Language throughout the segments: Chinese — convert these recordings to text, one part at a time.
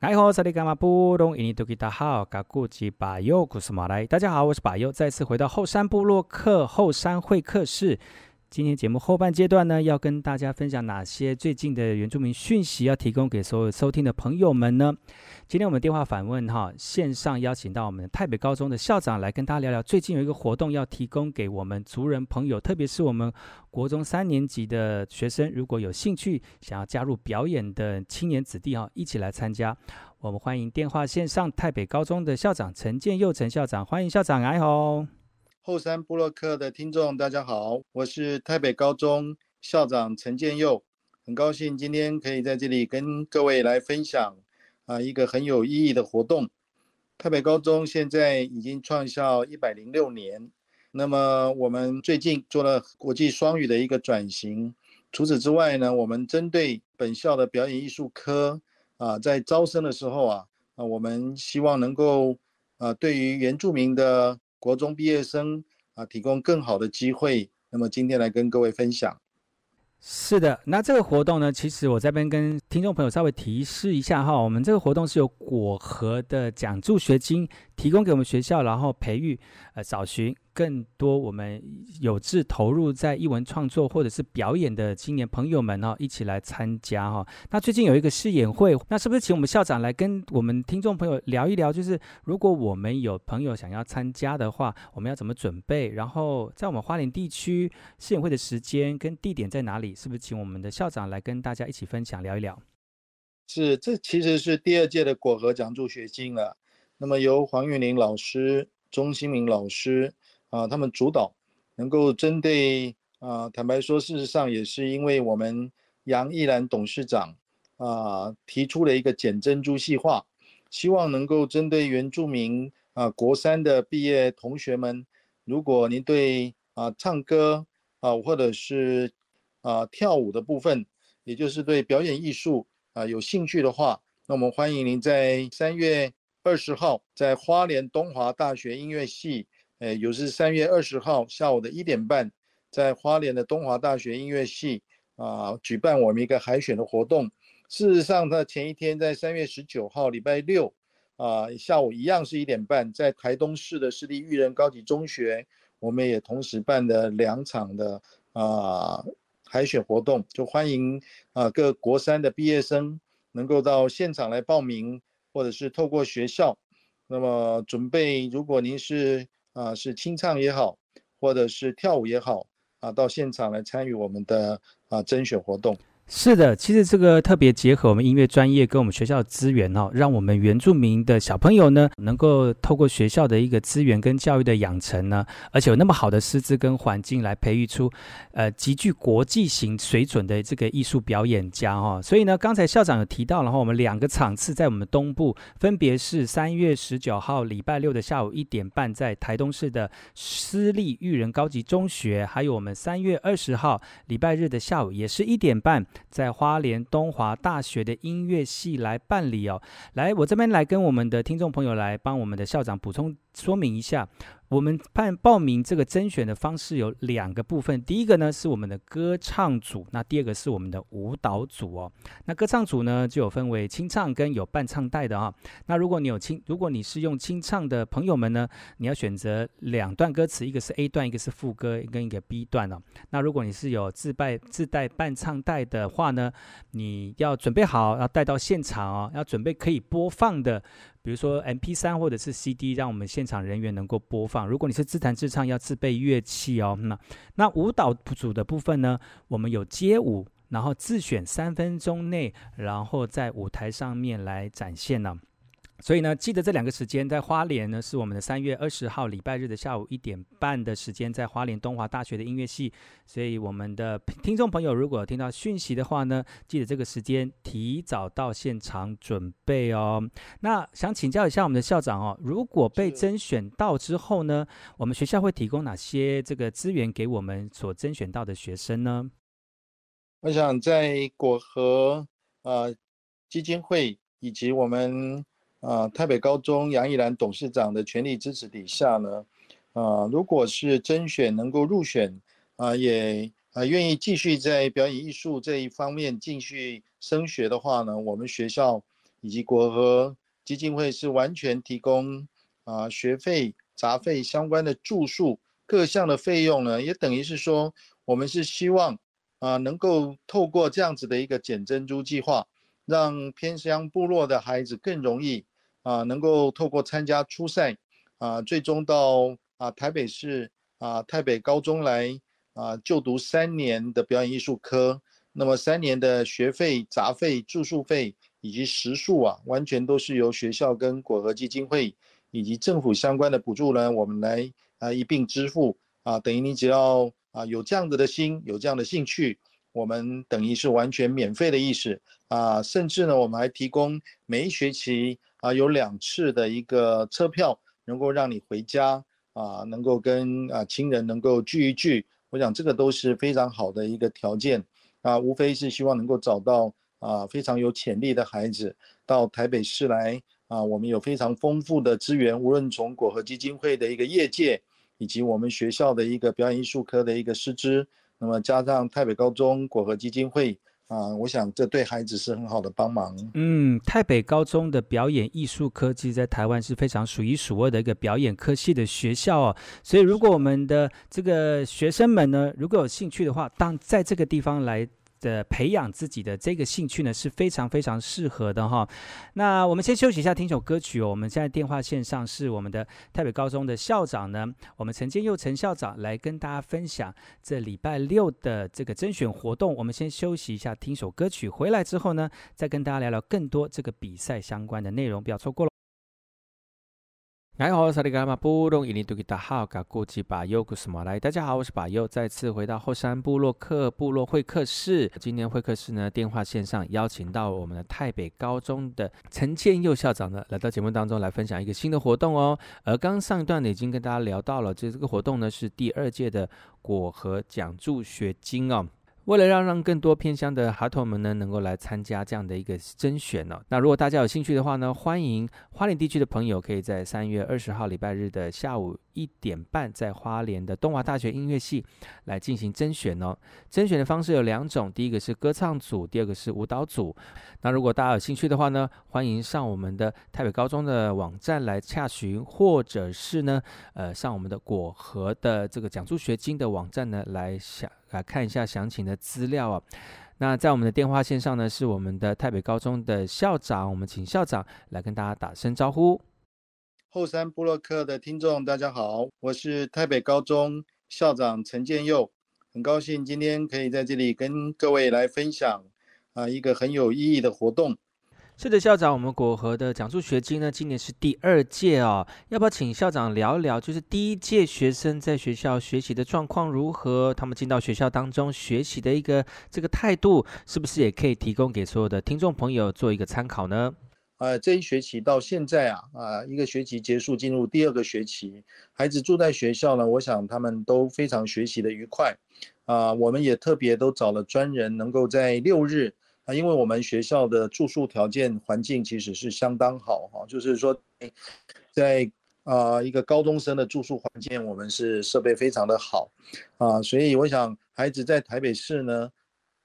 哎吼，萨利伽马布隆伊尼多吉达好，嘎古吉巴尤古斯马来。大家好，我是巴尤，再次回到后山部落客后山会客室。今天节目后半阶段呢，要跟大家分享哪些最近的原住民讯息，要提供给所有收听的朋友们呢？今天我们电话访问哈，线上邀请到我们泰北高中的校长来跟大家聊聊，最近有一个活动要提供给我们族人朋友，特别是我们国中三年级的学生，如果有兴趣想要加入表演的青年子弟哈，一起来参加。我们欢迎电话线上泰北高中的校长陈建佑陈校长，欢迎校长，哎吼。后山部落客的听众，大家好，我是台北高中校长陈建佑，很高兴今天可以在这里跟各位来分享啊一个很有意义的活动。台北高中现在已经创校一百零六年，那么我们最近做了国际双语的一个转型。除此之外呢，我们针对本校的表演艺术科啊，在招生的时候啊，啊，我们希望能够啊，对于原住民的国中毕业生啊，提供更好的机会。那么今天来跟各位分享。是的，那这个活动呢，其实我这边跟听众朋友稍微提示一下哈，我们这个活动是由果核的奖助学金提供给我们学校，然后培育呃找寻。更多我们有志投入在艺文创作或者是表演的青年朋友们哈，一起来参加哈。那最近有一个试演会，那是不是请我们校长来跟我们听众朋友聊一聊？就是如果我们有朋友想要参加的话，我们要怎么准备？然后在我们花莲地区试演会的时间跟地点在哪里？是不是请我们的校长来跟大家一起分享聊一聊？是，这其实是第二届的果核奖助学金了。那么由黄玉玲老师、钟新明老师。啊，他们主导能够针对啊，坦白说，事实上也是因为我们杨义兰董事长啊提出了一个捡珍珠计划，希望能够针对原住民啊国三的毕业同学们，如果您对啊唱歌啊或者是啊跳舞的部分，也就是对表演艺术啊有兴趣的话，那我们欢迎您在三月二十号在花莲东华大学音乐系。诶，有是三月二十号下午的一点半，在花莲的东华大学音乐系啊举办我们一个海选的活动。事实上，他前一天在三月十九号礼拜六啊下午一样是一点半，在台东市的市立育人高级中学，我们也同时办了两场的啊海选活动，就欢迎啊各国三的毕业生能够到现场来报名，或者是透过学校，那么准备，如果您是。啊，是清唱也好，或者是跳舞也好，啊，到现场来参与我们的啊甄选活动。是的，其实这个特别结合我们音乐专业跟我们学校的资源哦，让我们原住民的小朋友呢，能够透过学校的一个资源跟教育的养成呢，而且有那么好的师资跟环境来培育出，呃，极具国际型水准的这个艺术表演家哦。所以呢，刚才校长有提到，然后我们两个场次在我们东部，分别是三月十九号礼拜六的下午一点半，在台东市的私立育人高级中学，还有我们三月二十号礼拜日的下午也是一点半。在花莲东华大学的音乐系来办理哦，来，我这边来跟我们的听众朋友来帮我们的校长补充说明一下。我们办报名这个甄选的方式有两个部分，第一个呢是我们的歌唱组，那第二个是我们的舞蹈组哦。那歌唱组呢就有分为清唱跟有伴唱带的啊、那如果你有清，如果你是用清唱的朋友们呢，你要选择两段歌词，一个是 A 段，一个是副歌，跟一个 B 段哦。那如果你是有自带自带伴唱带的话呢，你要准备好要带到现场哦，要准备可以播放的。比如说 MP 三或者是 CD，让我们现场人员能够播放。如果你是自弹自唱，要自备乐器哦。那那舞蹈组的部分呢，我们有街舞，然后自选三分钟内，然后在舞台上面来展现呢。所以呢，记得这两个时间，在花莲呢是我们的三月二十号礼拜日的下午一点半的时间，在花莲东华大学的音乐系。所以我们的 听众朋友，如果听到讯息的话呢，记得这个时间提早到现场准备哦。那想请教一下我们的校长哦，如果被甄选到之后呢，我们学校会提供哪些这个资源给我们所甄选到的学生呢？我想在果核呃基金会以及我们。啊，台北高中杨怡兰董事长的全力支持底下呢，啊，如果是甄选能够入选，啊，也啊愿意继续在表演艺术这一方面继续升学的话呢，我们学校以及国和基金会是完全提供啊学费、杂费相关的住宿各项的费用呢，也等于是说，我们是希望啊能够透过这样子的一个捡珍珠计划，让偏乡部落的孩子更容易啊能够透过参加初赛啊，最终到啊台北市啊台北高中来啊就读三年的表演艺术科。那么三年的学费、杂费、住宿费以及食宿啊，完全都是由学校跟果核基金会以及政府相关的补助呢，我们来啊一并支付啊，等于你只要啊有这样子的心，有这样的兴趣，我们等于是完全免费的意思啊，甚至呢，我们还提供每一学期啊有两次的一个车票，能够让你回家啊，能够跟啊亲人能够聚一聚，我想这个都是非常好的一个条件。啊，无非是希望能够找到啊非常有潜力的孩子到台北市来啊，我们有非常丰富的资源，无论从果核基金会的一个业界，以及我们学校的一个表演艺术科的一个师资，那么加上台北高中果核基金会。啊，我想这对孩子是很好的帮忙。嗯，台北高中的表演艺术科技在台湾是非常数一数二的一个表演科系的学校哦。所以，如果我们的这个学生们呢，如果有兴趣的话，当在这个地方来。的培养自己的这个兴趣呢，是非常非常适合的哈。那我们先休息一下，听首歌曲哦。我们现在电话线上是我们的台北高中的校长呢，我们陈建佑陈校长来跟大家分享这礼拜六的这个甄选活动。我们先休息一下，听首歌曲，回来之后呢，再跟大家聊聊更多这个比赛相关的内容，不要错过了。来好，萨利格玛布隆伊尼杜吉达好，嘎古吉巴尤古斯马来，大家好，我是巴尤，再次回到后山部落客部落会客室。今天会客室呢，电话线上邀请到我们的泰北高中的陈建佑校长呢，来到节目当中来分享一个新的活动哦。而刚上一段呢，已经跟大家聊到了，就这个活动呢是第二届的果核奖助学金哦。为了让让更多偏乡的孩童们呢，能够来参加这样的一个甄选呢，那如果大家有兴趣的话呢，欢迎花莲地区的朋友可以在三月二十号礼拜日的下午一点半，在花莲的东华大学音乐系来进行甄选哦。甄选的方式有两种，第一个是歌唱组，第二个是舞蹈组。那如果大家有兴趣的话呢，欢迎上我们的台北高中的网站来洽询，或者是呢，呃，上我们的果和的这个奖助学金的网站呢来想。来看一下详情的资料啊。那在我们的电话线上呢，是我们的台北高中的校长，我们请校长来跟大家打声招呼。后山部落客的听众，大家好，我是台北高中校长陈建佑，很高兴今天可以在这里跟各位来分享啊一个很有意义的活动。是的，校长，我们果和的奖助学金呢，今年是第二届哦。要不要请校长聊一聊，就是第一届学生在学校学习的状况如何？他们进到学校当中学习的一个这个态度，是不是也可以提供给所有的听众朋友做一个参考呢？呃，这一学期到现在啊，啊，一个学期结束，进入第二个学期，孩子住在学校呢，我想他们都非常学习的愉快。啊，我们也特别都找了专人，能够在六日。啊，因为我们学校的住宿条件环境其实是相当好哈，就是说，在啊一个高中生的住宿环境，我们是设备非常的好啊，所以我想孩子在台北市呢，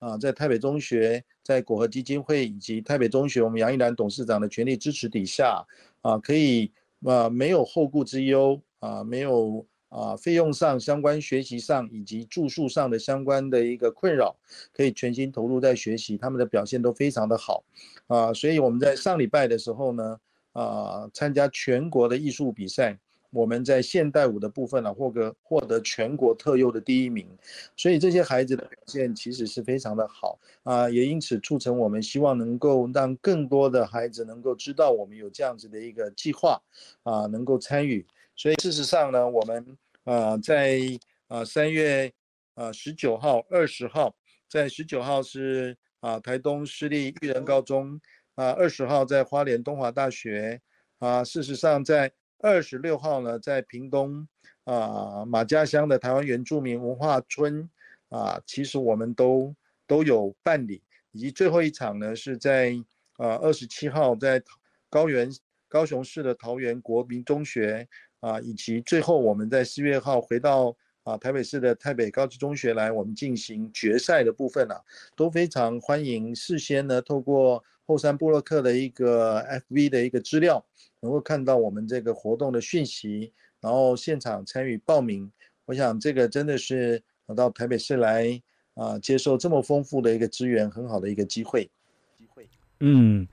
啊，在台北中学，在果和基金会以及台北中学，我们杨一兰董事长的全力支持底下啊，可以啊没有后顾之忧啊，没有。啊，费用上、相关学习上以及住宿上的相关的一个困扰，可以全心投入在学习，他们的表现都非常的好，啊，所以我们在上礼拜的时候呢，啊，参加全国的艺术比赛，我们在现代舞的部分呢，获得获得全国特优的第一名，所以这些孩子的表现其实是非常的好，啊，也因此促成我们希望能够让更多的孩子能够知道我们有这样子的一个计划，啊，能够参与。所以事实上呢，我们呃在呃三月呃十九号、二十号，在十九号是啊台东市立育人高中啊，二十号在花莲东华大学啊。事实上，在二十六号呢，在屏东啊马家乡的台湾原住民文化村啊，其实我们都都有办理，以及最后一场呢是在啊二十七号在高原高雄市的桃园国民中学。啊，以及最后我们在四月号回到啊台北市的泰北高级中学来，我们进行决赛的部分啊，都非常欢迎。事先呢，透过后山部落克的一个 FV 的一个资料，能够看到我们这个活动的讯息，然后现场参与报名。我想这个真的是到台北市来啊，接受这么丰富的一个资源，很好的一个机会。机会，嗯。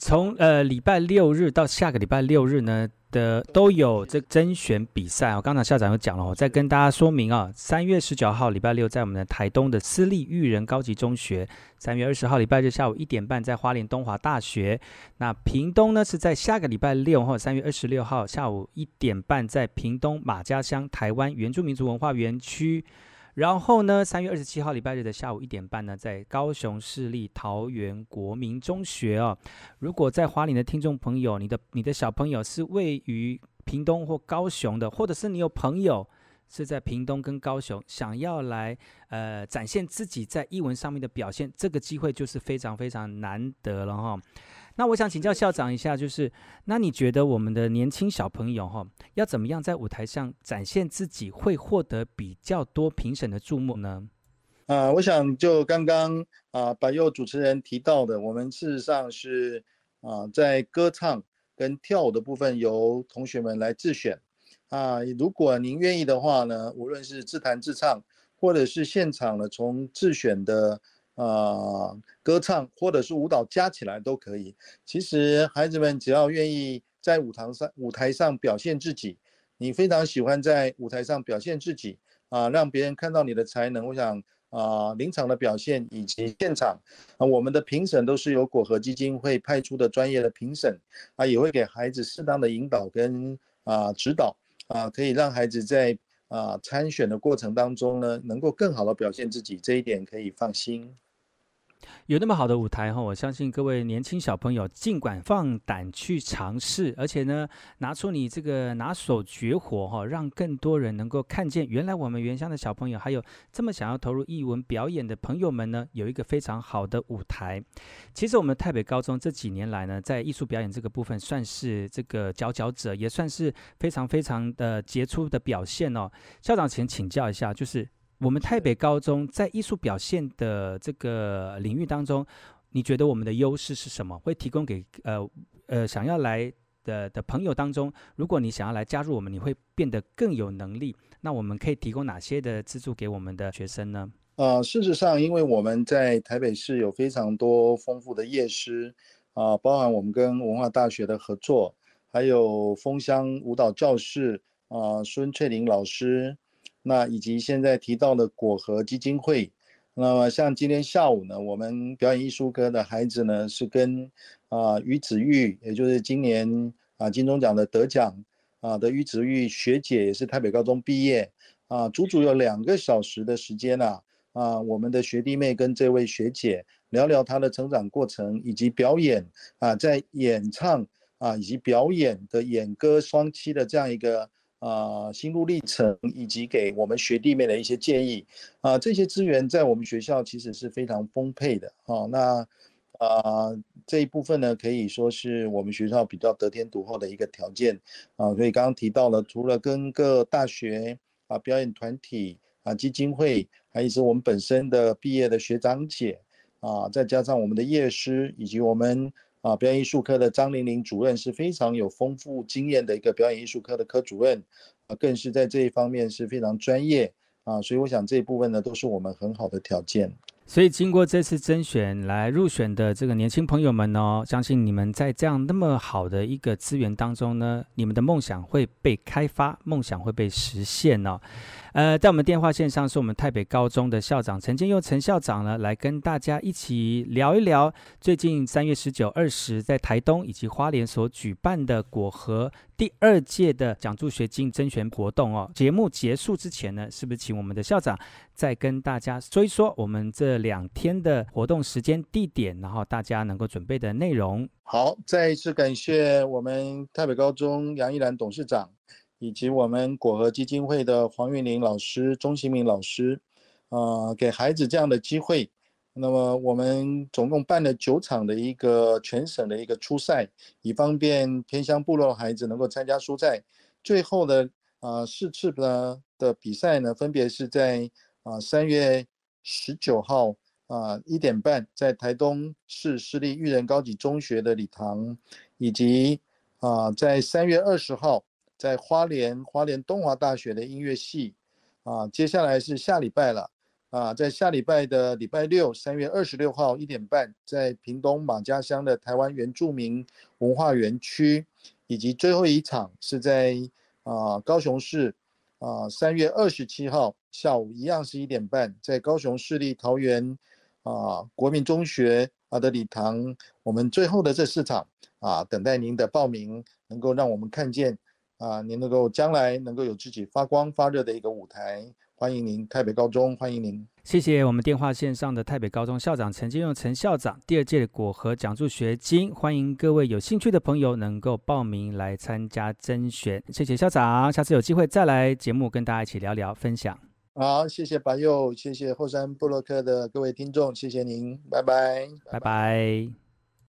从呃礼拜六日到下个礼拜六日呢的都有这甄选比赛哦。刚才校长有讲了，我再跟大家说明啊。三月十九号礼拜六在我们的台东的私立育人高级中学，三月二十号礼拜日下午一点半在花莲东华大学。那屏东呢是在下个礼拜六或三月二十六号下午一点半在屏东马家乡台湾原住民族文化园区。然后呢，三月二十七号礼拜日的下午一点半呢，在高雄市立桃园国民中学哦。如果在花莲的听众朋友，你的你的小朋友是位于屏东或高雄的，或者是你有朋友是在屏东跟高雄，想要来呃展现自己在译文上面的表现，这个机会就是非常非常难得了哈。那我想请教校长一下，就是那你觉得我们的年轻小朋友哈，要怎么样在舞台上展现自己，会获得比较多评审的注目呢？啊、我想就刚刚啊，百佑主持人提到的，我们事实上是啊，在歌唱跟跳舞的部分由同学们来自选啊。如果您愿意的话呢，无论是自弹自唱，或者是现场呢从自选的。啊、歌唱或者是舞蹈加起来都可以。其实孩子们只要愿意在舞台上舞台上表现自己，你非常喜欢在舞台上表现自己啊，让别人看到你的才能。我想啊，临场的表现以及现场啊，我们的评审都是由果核基金会派出的专业的评审啊，也会给孩子适当的引导跟啊指导啊，可以让孩子在啊参选的过程当中呢，能够更好的表现自己，这一点可以放心。有那么好的舞台哈，我相信各位年轻小朋友尽管放胆去尝试，而且呢，拿出你这个拿手绝活哈，让更多人能够看见，原来我们原乡的小朋友还有这么想要投入艺文表演的朋友们呢，有一个非常好的舞台。其实我们台北高中这几年来呢，在艺术表演这个部分算是这个佼佼者，也算是非常非常的杰出的表现哦。校长，请请教一下，就是。我们台北高中在艺术表现的这个领域当中，你觉得我们的优势是什么？会提供给呃呃想要来的的朋友当中，如果你想要来加入我们，你会变得更有能力。那我们可以提供哪些的资助给我们的学生呢？呃，事实上，因为我们在台北市有非常多丰富的业师啊、呃，包含我们跟文化大学的合作，还有枫香舞蹈教室啊、呃，孙翠玲老师。那以及现在提到的果和基金会，那么像今天下午呢，我们表演艺术科的孩子呢是跟啊于子玉，也就是今年啊金钟奖的得奖啊的于子玉学姐，也是台北高中毕业啊，足足有两个小时的时间啊啊，我们的学弟妹跟这位学姐聊聊她的成长过程，以及表演啊在演唱啊以及表演的演歌双栖的这样一个。啊、心路历程以及给我们学弟妹的一些建议啊、这些资源在我们学校其实是非常丰沛的啊。那啊、这一部分呢，可以说是我们学校比较得天独厚的一个条件啊。所以刚刚提到了，除了跟各大学啊、表演团体啊、基金会，还有是我们本身的毕业的学长姐啊，再加上我们的业师以及我们。啊，表演艺术科的张玲玲主任是非常有丰富经验的一个表演艺术科的科主任，啊，更是在这一方面是非常专业啊，所以我想这一部分呢都是我们很好的条件。所以经过这次甄选来入选的这个年轻朋友们呢，相信你们在这样那么好的一个资源当中呢，你们的梦想会被开发，梦想会被实现哦。呃，在我们电话线上是我们台北高中的校长陈建佑陈校长呢，来跟大家一起聊一聊最近三月十九、二十在台东以及花莲所举办的果核第二届的奖助学金甄选活动哦。节目结束之前呢，是不是请我们的校长再跟大家说一说我们这两天的活动时间、地点，然后大家能够准备的内容？好，再一次感谢我们台北高中杨一兰董事长。以及我们果核基金会的黄韵玲老师、钟新明老师，啊、给孩子这样的机会。那么我们总共办了九场的一个全省的一个初赛，以方便偏乡部落孩子能够参加初赛。最后的啊四次的的比赛呢，分别是在啊三月十九号啊一点半在台东市私立育人高级中学的礼堂，以及啊在三月二十号在花莲花莲东华大学的音乐系，啊接下来是下礼拜了。啊，在下礼拜的礼拜六，三月二十六号一点半，在屏东马家乡的台湾原住民文化园区，以及最后一场是在啊高雄市啊三月二十七号下午一样是一点半，在高雄市立桃园啊国民中学啊的礼堂，我们最后的这四场啊等待您的报名，能够让我们看见啊您能够将来能够有自己发光发热的一个舞台。欢迎您，台北高中，欢迎您。谢谢我们电话线上的台北高中校长陈金用陈校长，第二届的果核奖助学金，欢迎各位有兴趣的朋友能够报名来参加甄选。谢谢校长，下次有机会再来节目跟大家一起聊聊分享。好，谢谢白佑，谢谢后山部落客的各位听众，谢谢您，拜拜，拜拜。拜拜。